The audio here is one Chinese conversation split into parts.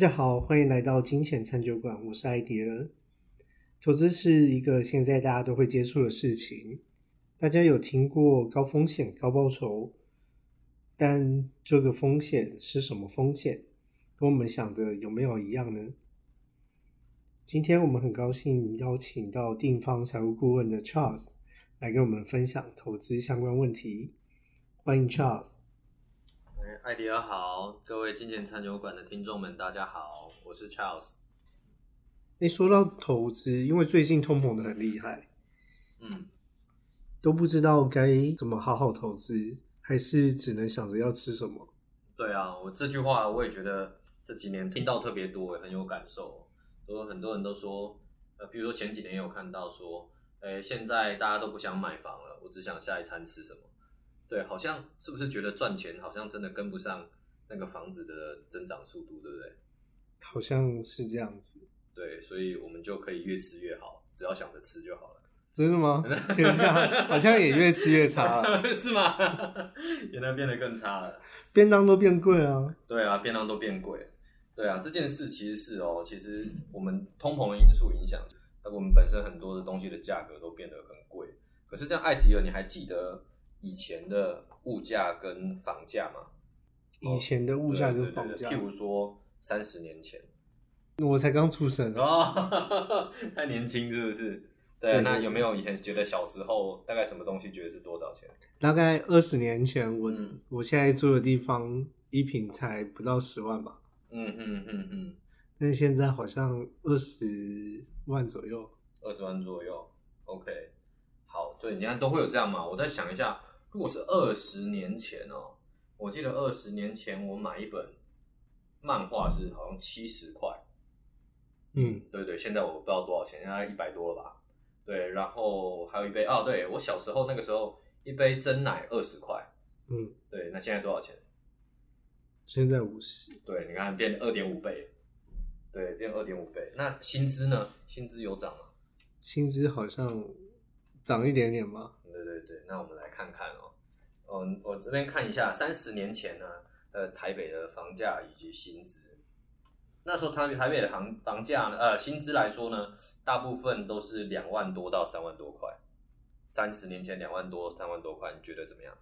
大家好，欢迎来到金钱餐酒馆，我是艾迪尔。投资是一个现在大家都会接触的事情，大家有听过高风险高报酬，但这个风险是什么风险？跟我们想的有没有一样呢？今天我们很高兴邀请到定方财务顾问的 Charles 来跟我们分享投资相关问题。欢迎 Charles。哎，艾迪尔好，各位金钱餐酒馆的听众们，大家好，我是 Charles。诶，说到投资，因为最近通膨的很厉害，嗯，都不知道该怎么好好投资，还是只能想着要吃什么。对啊，我这句话我也觉得这几年听到特别多，也很有感受。都很多人都说，呃，比如说前几年有看到说，哎，现在大家都不想买房了，我只想下一餐吃什么。对，好像是不是觉得赚钱好像真的跟不上那个房子的增长速度，对不对？好像是这样子。对，所以我们就可以越吃越好，只要想着吃就好了。真的吗？好像好像也越吃越差了，是吗？原来变得更差了，便当都变贵啊。对啊，便当都变贵。对啊，这件事其实是哦，其实我们通膨的因素影响，那我们本身很多的东西的价格都变得很贵。可是这样，艾迪尔，你还记得以前的物价跟房价吗？以前的物价跟房价，譬如说三十年前，我才刚出生哦，太年轻是不是？对，那有没有以前觉得小时候大概什么东西觉得是多少钱？大概二十年前，我我现在住的地方一平才不到十万吧。嗯嗯嗯嗯，但现在好像二十万左右，二十万左右。OK，好，对，你看都会有这样嘛？我再想一下，如果是二十年前哦，我记得二十年前我买一本漫画是好像七十块。嗯，对对，现在我不知道多少钱，应该一百多了吧？对，然后还有一杯啊，对我小时候那个时候一杯真奶二十块。嗯，对，那现在多少钱？现在五十，对，你看变二点五倍，对，变二点五倍。那薪资呢？薪资有涨吗？薪资好像涨一点点吗。对对对，那我们来看看哦。嗯，我这边看一下，三十年前呢，呃，台北的房价以及薪资。那时候台台北的房房价呢，呃，薪资来说呢，大部分都是两万多到三万多块。三十年前两万多、三万多块，你觉得怎么样？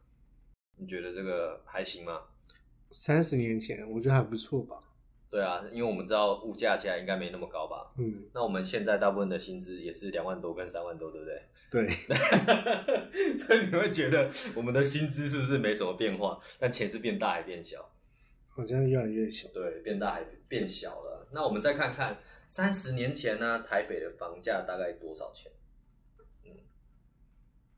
你觉得这个还行吗？三十年前，我觉得还不错吧。对啊，因为我们知道物价现在应该没那么高吧。嗯，那我们现在大部分的薪资也是两万多跟三万多，对不对？对。所以你会觉得我们的薪资是不是没什么变化？但钱是变大还变小？好像越来越小。对，变大还变小了。那我们再看看三十年前呢，台北的房价大概多少钱？嗯，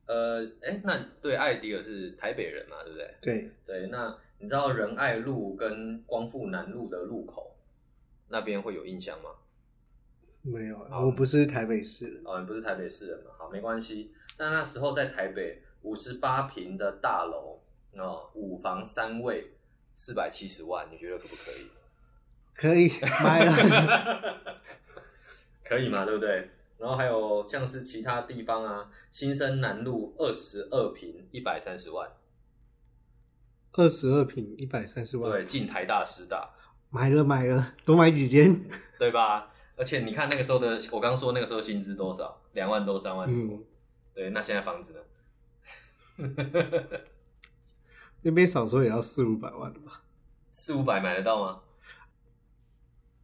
呃，哎，那对艾迪尔是台北人嘛，对不对？对对，那。你知道仁爱路跟光复南路的路口那边会有印象吗？没有，我不是台北市人。哦，你不是台北市人嘛？好，没关系。那那时候在台北五十八平的大楼，哦，五房三卫，四百七十万，你觉得可不可以？可以买了，可以嘛？对不对？然后还有像是其他地方啊，新生南路二十二平，一百三十万。二十二平一百三十万，对，进台大师大，买了买了，多买几间，对吧？而且你看那个时候的，我刚说那个时候薪资多少，两万多三万多，对，那现在房子呢？那边少说也要四五百万了吧？四五百买得到吗？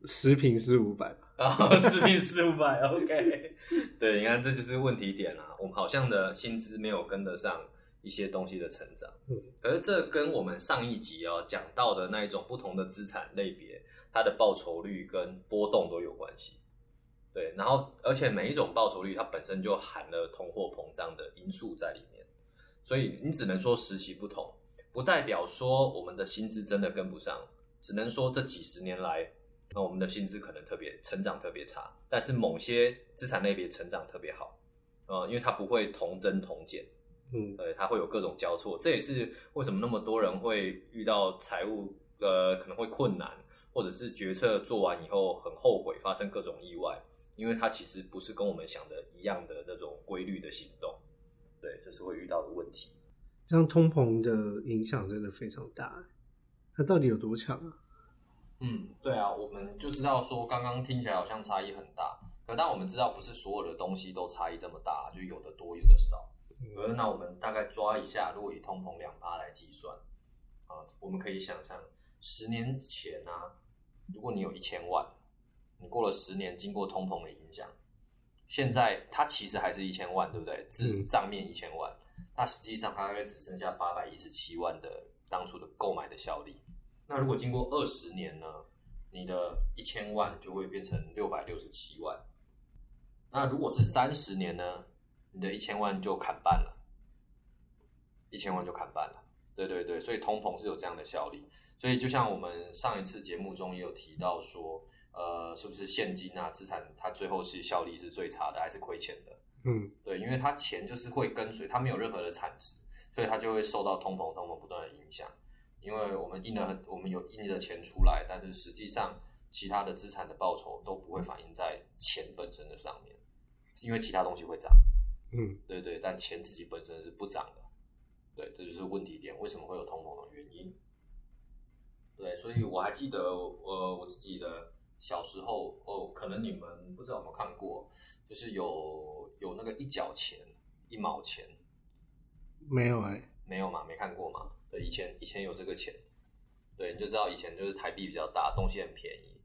十平四五百吧，啊，十平四五百，OK。对，你看这就是问题点啊，我们好像的薪资没有跟得上。一些东西的成长，嗯，而这跟我们上一集哦讲到的那一种不同的资产类别，它的报酬率跟波动都有关系，对，然后而且每一种报酬率它本身就含了通货膨胀的因素在里面，所以你只能说时期不同，不代表说我们的薪资真的跟不上，只能说这几十年来，那我们的薪资可能特别成长特别差，但是某些资产类别成长特别好，呃，因为它不会同增同减。嗯，对，它会有各种交错，这也是为什么那么多人会遇到财务呃可能会困难，或者是决策做完以后很后悔，发生各种意外，因为它其实不是跟我们想的一样的那种规律的行动，对，这是会遇到的问题。这样通膨的影响真的非常大，它到底有多强啊？嗯，对啊，我们就知道说，刚刚听起来好像差异很大，可但我们知道不是所有的东西都差异这么大，就有的多，有的少。而那我们大概抓一下，如果以通膨两趴来计算，啊，我们可以想象，十年前啊，如果你有一千万，你过了十年，经过通膨的影响，现在它其实还是一千万，对不对？字账面一千万，那实际上它大概只剩下八百一十七万的当初的购买的效力。那如果经过二十年呢，你的一千万就会变成六百六十七万。那如果是三十年呢，你的一千万就砍半了，一千万就砍半了。对对对，所以通膨是有这样的效力。所以就像我们上一次节目中也有提到说，呃，是不是现金啊资产它最后是效力是最差的，还是亏钱的？嗯，对，因为它钱就是会跟随，它没有任何的产值，所以它就会受到通膨、通膨不断的影响。因为我们印了，我们有印的钱出来，但是实际上其他的资产的报酬都不会反映在钱本身的上面，因为其他东西会涨。嗯，对对，但钱自己本身是不涨的。对，这就是问题点，为什么会有通膨的原因？对，所以我还记得，呃，我自己的小时候，哦，可能你们不知道有没有看过，就是有有那个一角钱、一毛钱，没有哎、没有嘛？没看过嘛？对，以前以前有这个钱，对，你就知道以前就是台币比较大，东西很便宜，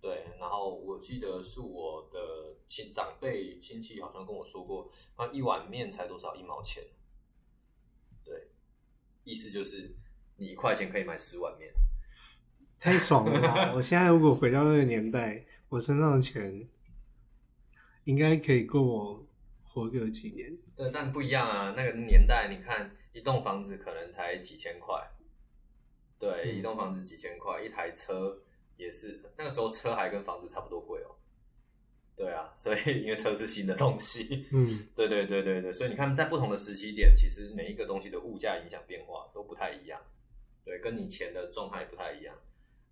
对。然后我记得是我的亲长辈亲戚好像跟我说过，那，一碗面才多少一毛钱，对，意思就是你一块钱可以买十碗面，太爽了吧！我现在如果回到那个年代，我身上的钱应该可以够我活个几年。对，但不一样啊，那个年代你看一栋房子可能才几千块，对，嗯一栋房子几千块，一台车也是，那个时候车还跟房子差不多贵哦。对啊，所以因为车是新的东西，嗯 对对对对对，所以你看在不同的时期点，其实每一个东西的物价影响变化都不太一样，对，跟你钱的状态不太一样。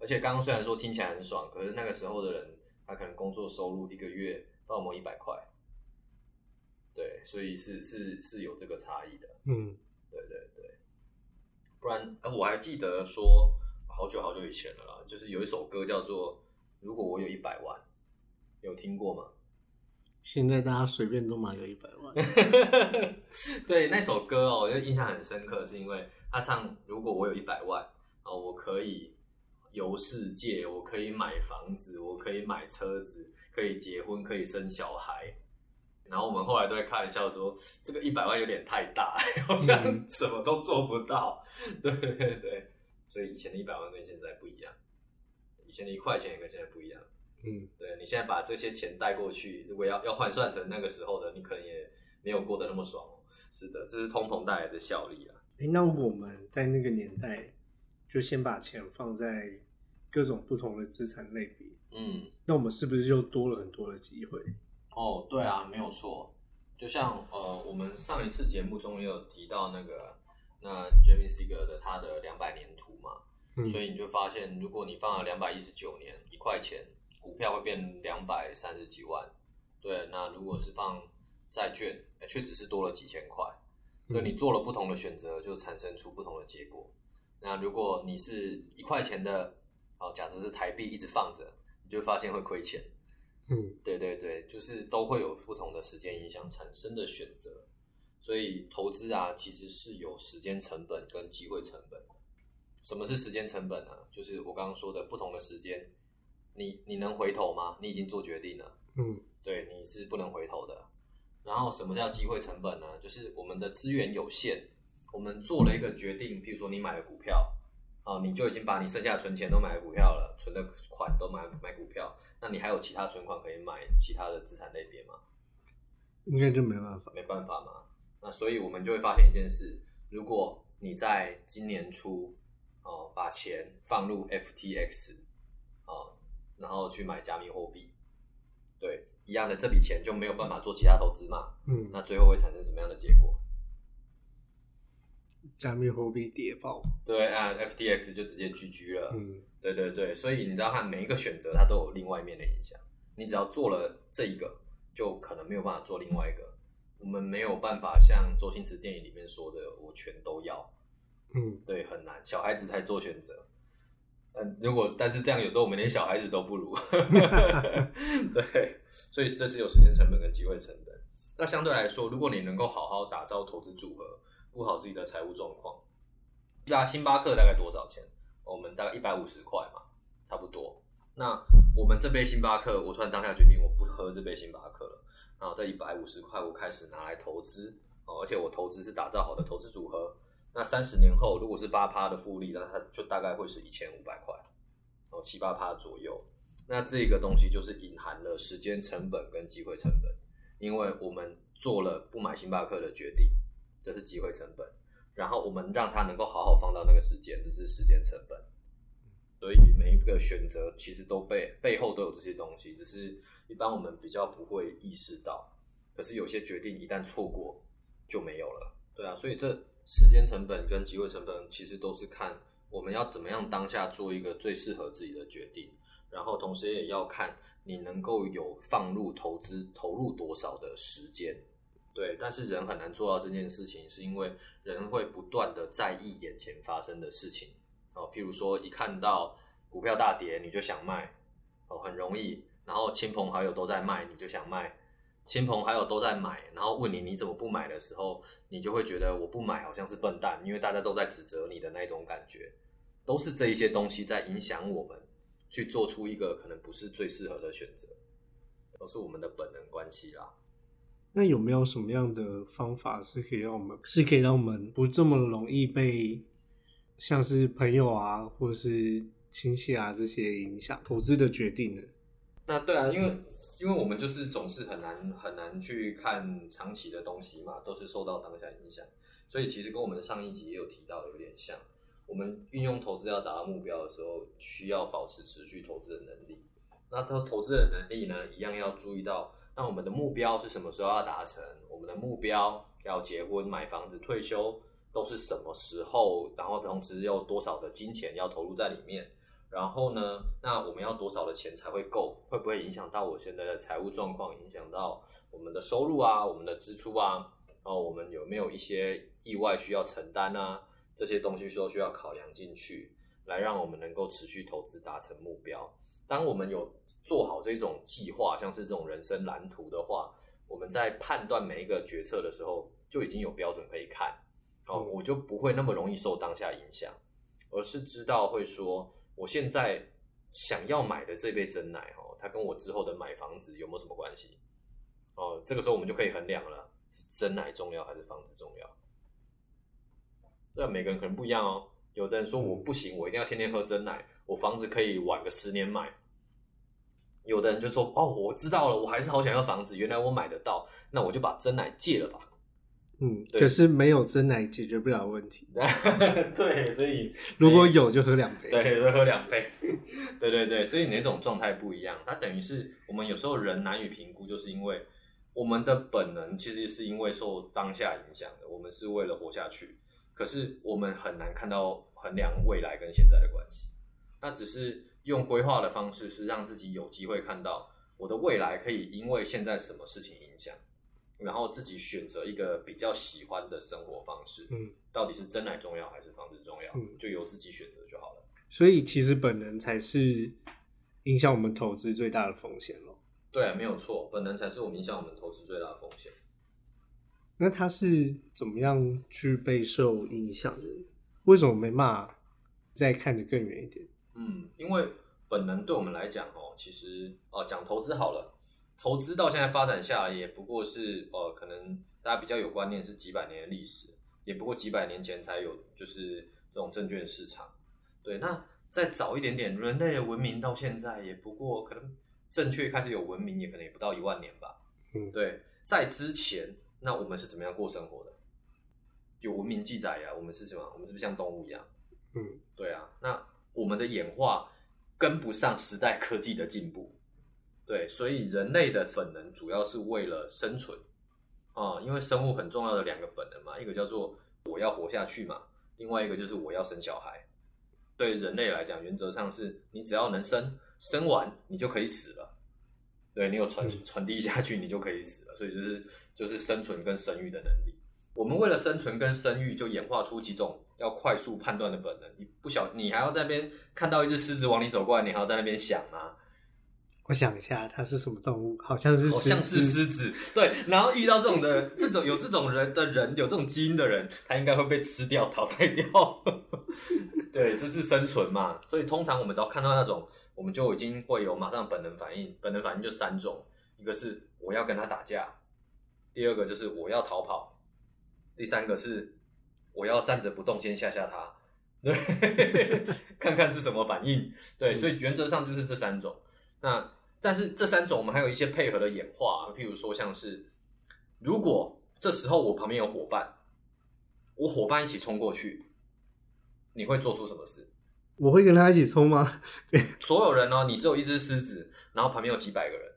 而且刚刚虽然说听起来很爽，可是那个时候的人他可能工作收入一个月到某一百块，对，所以是是是有这个差异的。嗯，对对对，不然呃我还记得说好久好久以前了啦，就是有一首歌叫做《如果我有一百万》，有听过吗？现在大家随便都买个一百万。对那首歌哦，我就印象很深刻，是因为他唱“如果我有一百万，哦，我可以游世界，我可以买房子，我可以买车子，可以结婚，可以生小孩。”然后我们后来都会开玩笑说，这个一百万有点太大，好像嗯什么都做不到。对对对，所以以前的一百万跟现在不一样，以前的一块钱也跟现在不一样。嗯，对你现在把这些钱带过去，如果要要换算成那个时候的，你可能也没有过得那么爽哦。是的，这是通膨带来的效力啊。哎那我们在那个年代就先把钱放在各种不同的资产类别，嗯，那我们是不是就多了很多的机会？哦，对啊，没有错。就像呃，我们上一次节目中也有提到那个那 Jamie Seeger 的他的两百年图嘛，嗯，所以你就发现，如果你放了两百一十九年一块钱，股票会变两百三十几万。对，那如果是放债券，诶却只是多了几千块。所以你做了不同的选择，就产生出不同的结果。那如果你是一块钱的，哦，假设是台币一直放着，你就会发现会亏钱。嗯对对对，就是都会有不同的时间影响产生的选择，所以投资啊，其实是有时间成本跟机会成本的。什么是时间成本呢？就是我刚刚说的不同的时间，你你能回头吗？你已经做决定了，嗯对，你是不能回头的。然后什么叫机会成本呢？就是我们的资源有限，我们做了一个决定，譬如说你买了股票，啊，你就已经把你剩下的存钱都买了股票了，存的款都买买股票，那你还有其他存款可以买其他的资产类别吗？应该就没办法。没办法嘛。那所以我们就会发现一件事：如果你在今年初哦把钱放入 FTX 哦，然后去买加密货币，对，一样的这笔钱就没有办法做其他投资嘛。嗯，那最后会产生什么样的结果？加密货币跌爆。对啊，FTX 就直接 GG 了。嗯对对对，所以你知道，它每一个选择它都有另外一面的影响。你只要做了这一个，就可能没有办法做另外一个。我们没有办法像周星驰电影里面说的，我全都要。嗯对，很难，小孩子才做选择。嗯，如果但是这样有时候我们连小孩子都不如，对，所以这是有时间成本跟机会成本。那相对来说，如果你能够好好打造投资组合，顾好自己的财务状况，那星巴克大概多少钱？我们大概一百五十块嘛，差不多。那我们这杯星巴克，我突然当下决定我不喝这杯星巴克了，然后这一百五十块我开始拿来投资哦，而且我投资是打造好的投资组合。那三十年后，如果是八趴的复利，那它就大概会是一千五百块，哦，七八趴左右。那这个东西就是隐含了时间成本跟机会成本，因为我们做了不买星巴克的决定，这是机会成本。然后我们让它能够好好放到那个时间，这是时间成本。所以每一个选择其实都背背后都有这些东西，只是一般我们比较不会意识到。可是有些决定一旦错过就没有了，对啊，所以这。时间成本跟机会成本其实都是看我们要怎么样当下做一个最适合自己的决定，然后同时也要看你能够有放入投资投入多少的时间，对。但是人很难做到这件事情，是因为人会不断的在意眼前发生的事情哦，譬如说一看到股票大跌你就想卖哦，很容易，然后亲朋好友都在卖你就想卖。亲朋好友都在买，然后问你你怎么不买的时候，你就会觉得我不买好像是笨蛋，因为大家都在指责你的那种感觉，都是这一些东西在影响我们去做出一个可能不是最适合的选择，都是我们的本能关系啦。那有没有什么样的方法是可以让我们是可以让我们不这么容易被像是朋友啊或者是亲戚啊这些影响投资的决定呢？那对啊，因为。因为我们就是总是很难很难去看长期的东西嘛，都是受到当下影响，所以其实跟我们上一集也有提到有点像。我们运用投资要达到目标的时候，需要保持持续投资的能力。那投投资的能力呢，一样要注意到，那我们的目标是什么时候要达成？我们的目标要结婚、买房子、退休都是什么时候？然后同时有多少的金钱要投入在里面？然后呢？那我们要多少的钱才会够？会不会影响到我现在的财务状况？影响到我们的收入啊，我们的支出啊？然后我们有没有一些意外需要承担啊？这些东西都需要考量进去，来让我们能够持续投资，达成目标。当我们有做好这种计划，像是这种人生蓝图的话，我们在判断每一个决策的时候，就已经有标准可以看。哦，我就不会那么容易受当下影响，而是知道会说。我现在想要买的这杯真奶哦，它跟我之后的买房子有没有什么关系？哦，这个时候我们就可以衡量了，是真奶重要还是房子重要？那每个人可能不一样哦。有的人说我不行，我一定要天天喝真奶，我房子可以晚个十年买。有的人就说哦，我知道了，我还是好想要房子，原来我买得到，那我就把真奶戒了吧。嗯，可是没有真奶解决不了问题。对，所以如果有就喝两杯。对，就喝两杯。对对对，所以哪种状态不一样？它等于是我们有时候人难以评估，就是因为我们的本能其实是因为受当下影响的，我们是为了活下去。可是我们很难看到衡量未来跟现在的关系。那只是用规划的方式，是让自己有机会看到我的未来可以因为现在什么事情影响。然后自己选择一个比较喜欢的生活方式，嗯，到底是真奶重要还是房子重要，嗯，就由自己选择就好了。所以其实本能才是影响我们投资最大的风险咯。对，没有错，本能才是我们影响我们投资最大的风险。那他是怎么样去备受影响的？为什么没骂？再看得更远一点？嗯，因为本能对我们来讲哦，其实哦，讲投资好了。投资到现在发展下来，也不过是呃，可能大家比较有观念是几百年的历史，也不过几百年前才有就是这种证券市场。对，那再早一点点，人类的文明到现在也不过可能正确开始有文明，也可能也不到一万年吧。嗯，对，在之前，那我们是怎么样过生活的？有文明记载呀，我们是什么？我们是不是像动物一样？嗯，对啊，那我们的演化跟不上时代科技的进步。对，所以人类的本能主要是为了生存啊，因为生物很重要的两个本能嘛，一个叫做我要活下去嘛，另外一个就是我要生小孩。对人类来讲，原则上是你只要能生，生完你就可以死了。对你有传传递下去，你就可以死了。所以就是就是生存跟生育的能力。我们为了生存跟生育，就演化出几种要快速判断的本能。你不小，你还要在那边看到一只狮子往你走过来，你还要在那边想吗？我想一下，它是什么动物？好像是好像是狮子。对，然后遇到这种的这种有这种人的人，有这种基因的人，他应该会被吃掉、淘汰掉。对，这是生存嘛。所以通常我们只要看到那种，我们就已经会有马上本能反应。本能反应就三种，一个是我要跟他打架，第二个就是我要逃跑，第三个是我要站着不动，先吓吓他。对，看看是什么反应。对，所以原则上就是这三种。那但是这三种我们还有一些配合的演化，譬如说像是，如果这时候我旁边有伙伴，我伙伴一起冲过去，你会做出什么事？我会跟他一起冲吗？所有人呢？你只有一只狮子，然后旁边有几百个人，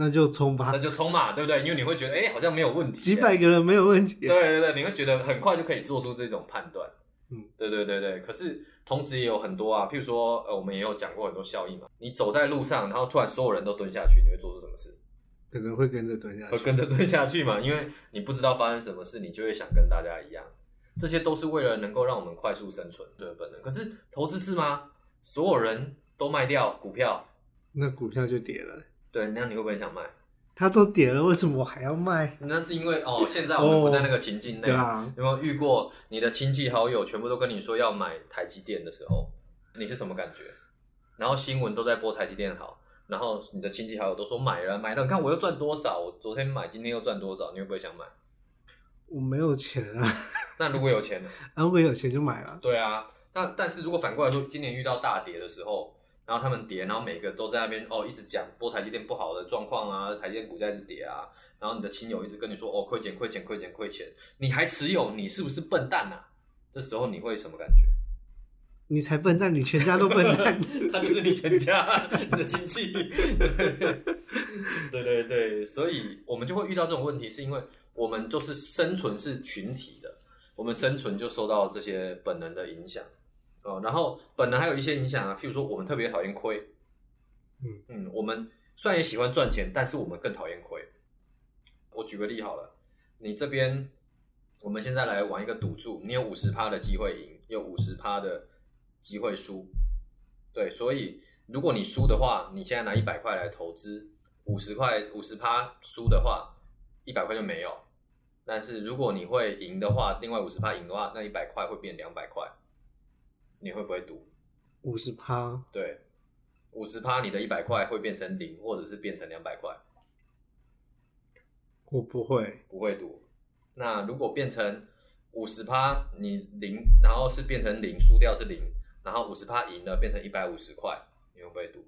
那就冲吧，那就冲嘛，对不对？因为你会觉得，哎，好像没有问题，几百个人没有问题。对对对，你会觉得很快就可以做出这种判断。嗯，对对对对。可是同时也有很多啊，譬如说，呃，我们也有讲过很多效应嘛。你走在路上，然后突然所有人都蹲下去，你会做出什么事？可能会跟着蹲下去，会跟着蹲下去嘛？因为你不知道发生什么事，你就会想跟大家一样。这些都是为了能够让我们快速生存的本能。可是投资是吗？所有人都卖掉股票，那股票就跌了。对，那你会不会想卖？他都跌了，为什么我还要卖？那是因为哦，现在我们不在那个情境内。对啊，有没有遇过你的亲戚好友全部都跟你说要买台积电的时候，你是什么感觉？然后新闻都在播台积电好，然后你的亲戚好友都说买了买了，你看我又赚多少？我昨天买，今天又赚多少？你会不会想买？我没有钱啊。那如果有钱呢？啊，如果有钱就买了。对啊，那但是如果反过来说，今年遇到大跌的时候，然后他们跌，然后每个都在那边哦，一直讲播台积电不好的状况啊，台积电股价一直跌啊，然后你的亲友一直跟你说哦，亏钱亏钱亏钱亏钱，你还持有，你是不是笨蛋啊？这时候你会什么感觉？你才笨蛋，你全家都笨蛋，他就是你全家你的亲戚。对对对，所以我们就会遇到这种问题，是因为我们就是生存是群体的，我们生存就受到这些本能的影响哦。然后本来还有一些影响啊，譬如说我们特别讨厌亏，嗯嗯，我们虽然也喜欢赚钱，但是我们更讨厌亏。我举个例好了，你这边我们现在来玩一个赌注，你有五十趴的机会赢，有五十趴的机会输，对，所以如果你输的话，你现在拿一百块来投资，五十块五十趴输的话，一百块就没有。但是如果你会赢的话，另外五十趴赢的话，那一百块会变两百块，你会不会赌？五十趴，对，五十趴你的一百块会变成零，或者是变成两百块，我不会。不会赌。那如果变成五十趴，你零，然后是变成零，输掉是零，然后五十趴赢了变成一百五十块，你会不会赌？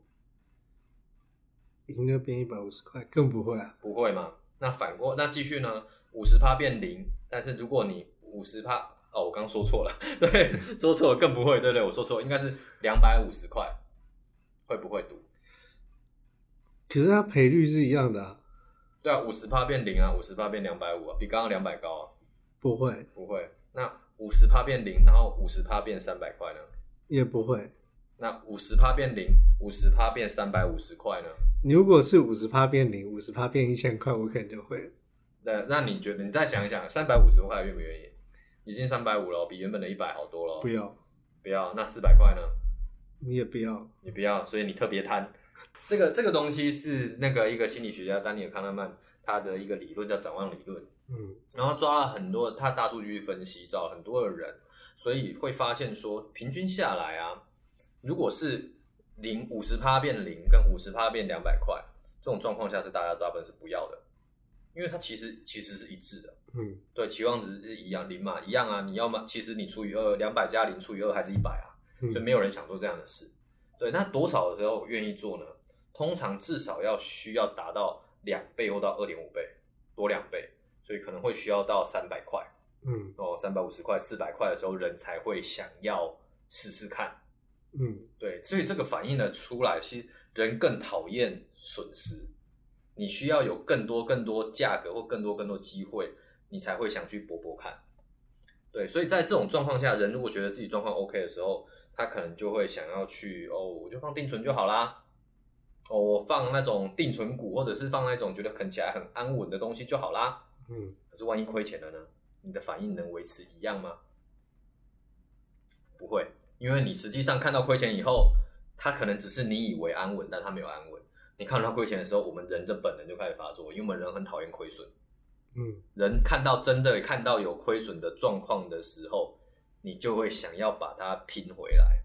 赢了变一百五十块，更不会啊。不会嘛？那反过，那继续呢？五十趴变零，但是如果你五十趴，哦，我刚说错了，对，说错了，更不会，对不对？我说错了，应该是两百五十块，会不会赌？可是它赔率是一样的啊。对啊，五十趴变零啊，五十趴变两百五啊，比刚刚两百高啊，不会，不会。那五十趴变零，然后五十趴变三百块呢？也不会。那五十趴变零，五十趴变三百五十块呢？你如果是五十趴变零，五十趴变一千块，我可能就会。那那你觉得？你再想一想，三百五十块愿不愿意？已经三百五了，比原本的一百好多了。不要，不要。那四百块呢？你也不要，你不要，所以你特别贪。这个这个东西是那个一个心理学家丹尼尔康纳曼他的一个理论叫展望理论，嗯然后抓了很多他大数据分析，找很多的人，所以会发现说，平均下来啊，如果是零五十趴变零，跟五十趴变两百块，这种状况下是大家大部分是不要的，因为它其实其实是一致的，嗯，对，期望值是一样零嘛，一样啊，你要么其实你除以二，两百加零除以二还是一百啊，嗯所以没有人想做这样的事。对，那多少的时候愿意做呢？通常至少要需要达到两倍或到二点五倍，多两倍，所以可能会需要到三百块嗯哦，三百五十块、四百块的时候，人才会想要试试看。嗯对，所以这个反映了出来，其实人更讨厌损失，你需要有更多更多价格或更多更多机会，你才会想去搏搏看。对，所以在这种状况下，人如果觉得自己状况 OK 的时候，他可能就会想要去哦，我就放定存就好啦，哦，我放那种定存股，或者是放那种觉得啃起来很安稳的东西就好啦。嗯可是万一亏钱了呢？你的反应能维持一样吗？不会，因为你实际上看到亏钱以后，它可能只是你以为安稳，但它没有安稳。你看到它亏钱的时候，我们人的本能就开始发作，因为我们人很讨厌亏损。嗯人看到真的看到有亏损的状况的时候，你就会想要把它拼回来。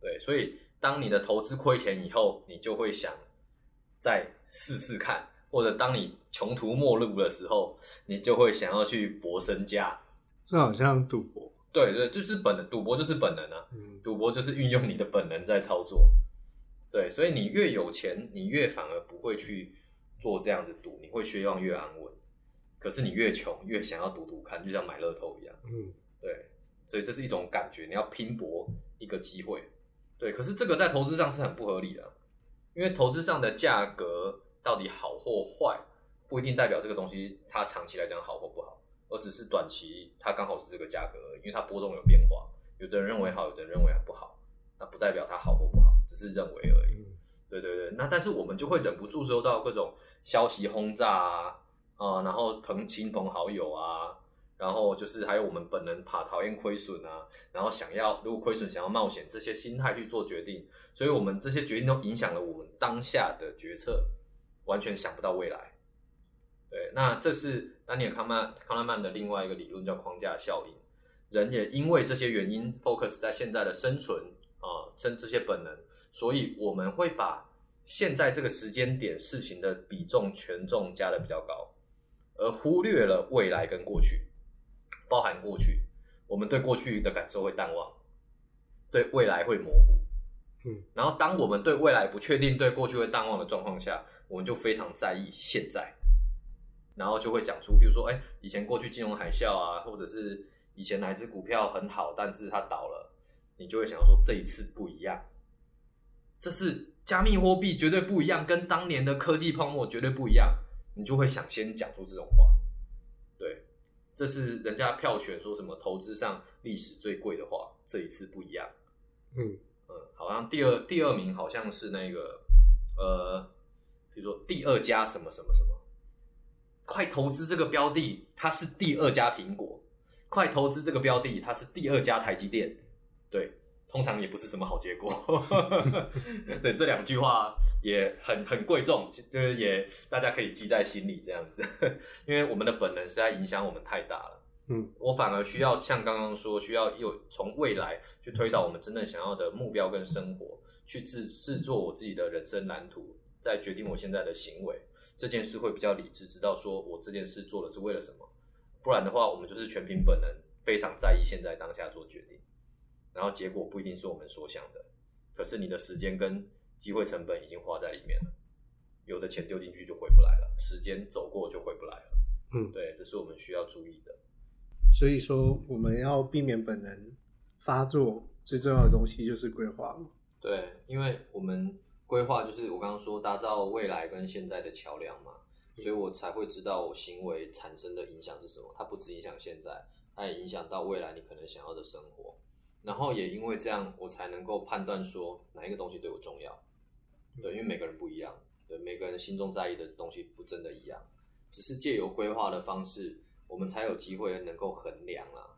对，所以当你的投资亏钱以后，你就会想再试试看，或者当你穷途末路的时候，你就会想要去搏身价。这好像赌博。对对，就是本能，赌博就是本能啊，嗯赌博就是运用你的本能在操作。对，所以你越有钱，你越反而不会去做这样子赌，你会希望越安稳。可是你越穷，越想要赌赌看，就像买乐透一样。嗯对，所以这是一种感觉，你要拼搏一个机会。对，可是这个在投资上是很不合理的，因为投资上的价格到底好或坏，不一定代表这个东西它长期来讲好或不好，而只是短期它刚好是这个价格而已，因为它波动有变化，有的人认为好，有的人认为不好，那不代表它好或不好，只是认为而已。嗯对对对，那但是我们就会忍不住收到各种消息轰炸啊，啊、然后朋亲朋好友啊，然后就是还有我们本人怕讨厌亏损啊，然后想要如果亏损想要冒险这些心态去做决定，所以我们这些决定都影响了我们当下的决策，完全想不到未来。对，那这是丹尼尔康曼康拉曼的另外一个理论叫框架效应。人也因为这些原因 focus 在现在的生存啊，生、这些本能，所以我们会把现在这个时间点事情的比重权重加的比较高，而忽略了未来跟过去，包含过去，我们对过去的感受会淡忘，对未来会模糊。嗯，然后当我们对未来不确定、对过去会淡忘的状况下，我们就非常在意现在，然后就会讲出，比如说，哎，以前过去金融海啸啊，或者是以前哪只股票很好，但是它倒了，你就会想要说这一次不一样，这是加密货币绝对不一样，跟当年的科技泡沫绝对不一样，你就会想先讲出这种话，对，这是人家票选说什么投资上历史最贵的话，这一次不一样。嗯嗯，好像第二第二名好像是那个呃，比如说第二家什么什么什么，快投资这个标的，它是第二家苹果；快投资这个标的，它是第二家台积电。对，通常也不是什么好结果。对，这两句话也很很贵重，就是也大家可以记在心里这样子，因为我们的本能实在影响我们太大了。嗯我反而需要像刚刚说，需要有从未来去推导我们真正想要的目标跟生活，去制制作我自己的人生蓝图，再决定我现在的行为。这件事会比较理智，知道说我这件事做的是为了什么。不然的话，我们就是全凭本能，非常在意现在当下做决定，然后结果不一定是我们所想的。可是你的时间跟机会成本已经花在里面了，有的钱丢进去就回不来了，时间走过就回不来了。嗯，对，这是我们需要注意的。所以说我们要避免本能发作，最重要的东西就是规划嘛。对，因为我们规划就是我刚刚说打造未来跟现在的桥梁嘛，所以我才会知道我行为产生的影响是什么。它不只影响现在，它也影响到未来你可能想要的生活。然后也因为这样，我才能够判断说哪一个东西对我重要。对，因为每个人不一样，对每个人心中在意的东西不真的一样，只是借由规划的方式，我们才有机会能够衡量啊，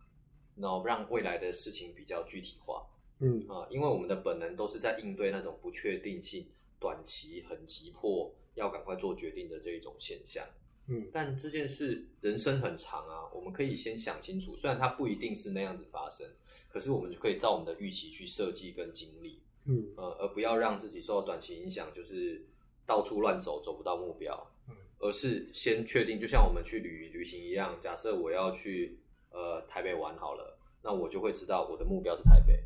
然后让未来的事情比较具体化。嗯啊，因为我们的本能都是在应对那种不确定性、短期很急迫要赶快做决定的这一种现象。嗯但这件事人生很长啊，我们可以先想清楚，虽然它不一定是那样子发生，可是我们就可以照我们的预期去设计跟经历，嗯呃，而不要让自己受到短期影响，就是到处乱走，走不到目标。嗯而是先确定，就像我们去旅旅行一样，假设我要去呃台北玩好了，那我就会知道我的目标是台北，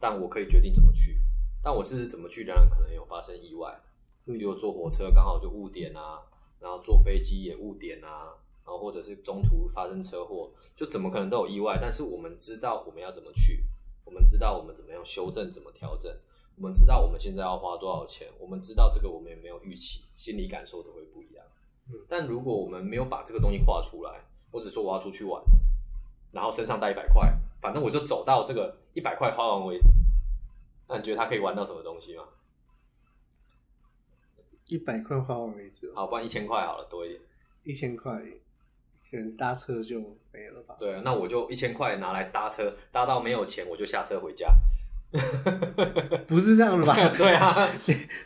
但我可以决定怎么去。但我是怎么去，当然可能有发生意外，比如坐火车刚好就误点啊，然后坐飞机也误点啊，然后或者是中途发生车祸，就怎么可能都有意外。但是我们知道我们要怎么去，我们知道我们怎么样修正，怎么调整，我们知道我们现在要花多少钱，我们知道这个我们也没有预期，心理感受都会不一样。嗯但如果我们没有把这个东西画出来，我只说我要出去玩，然后身上带一百块，反正我就走到这个一百块花完为止。那你觉得他可以玩到什么东西吗？一百块花完为止，好，不然一千块好了，多一点。一千块，可能搭车就没了吧？对啊，那我就一千块拿来搭车，搭到没有钱我就下车回家。不是这样的吧？对啊，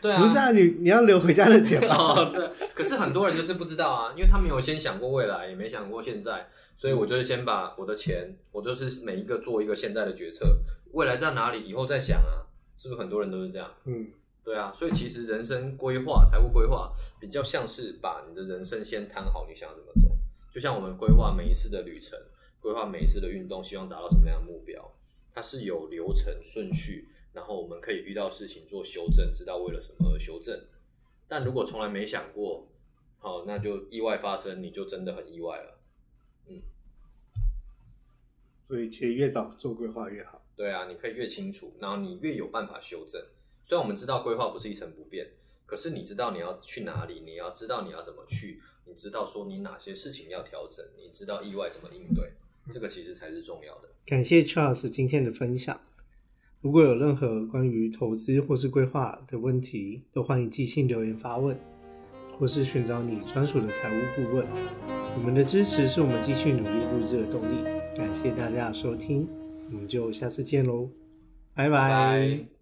对啊，不是啊，你你要留回家的钱吧？哦，对。可是很多人就是不知道啊，因为他没有先想过未来，也没想过现在，所以我就是先把我的钱，我就是每一个做一个现在的决策，未来在哪里，以后再想啊，是不是很多人都是这样？嗯，对啊，所以其实人生规划、财务规划比较像是把你的人生先摊好，你想要怎么走，就像我们规划每一次的旅程，规划每一次的运动，希望达到什么样的目标。它是有流程顺序，然后我们可以遇到事情做修正，知道为了什么而修正。但如果从来没想过，好，那就意外发生，你就真的很意外了。嗯，所以其实越早做规划越好。对啊，你可以越清楚，然后你越有办法修正。虽然我们知道规划不是一成不变，可是你知道你要去哪里，你要知道你要怎么去，你知道说你哪些事情要调整，你知道意外怎么应对。这个其实才是重要的。感谢 Charles 今天的分享。如果有任何关于投资或是规划的问题，都欢迎寄信留言发问，或是寻找你专属的财务顾问。你们的支持是我们继续努力录制的动力。感谢大家的收听，我们就下次见喽，拜拜。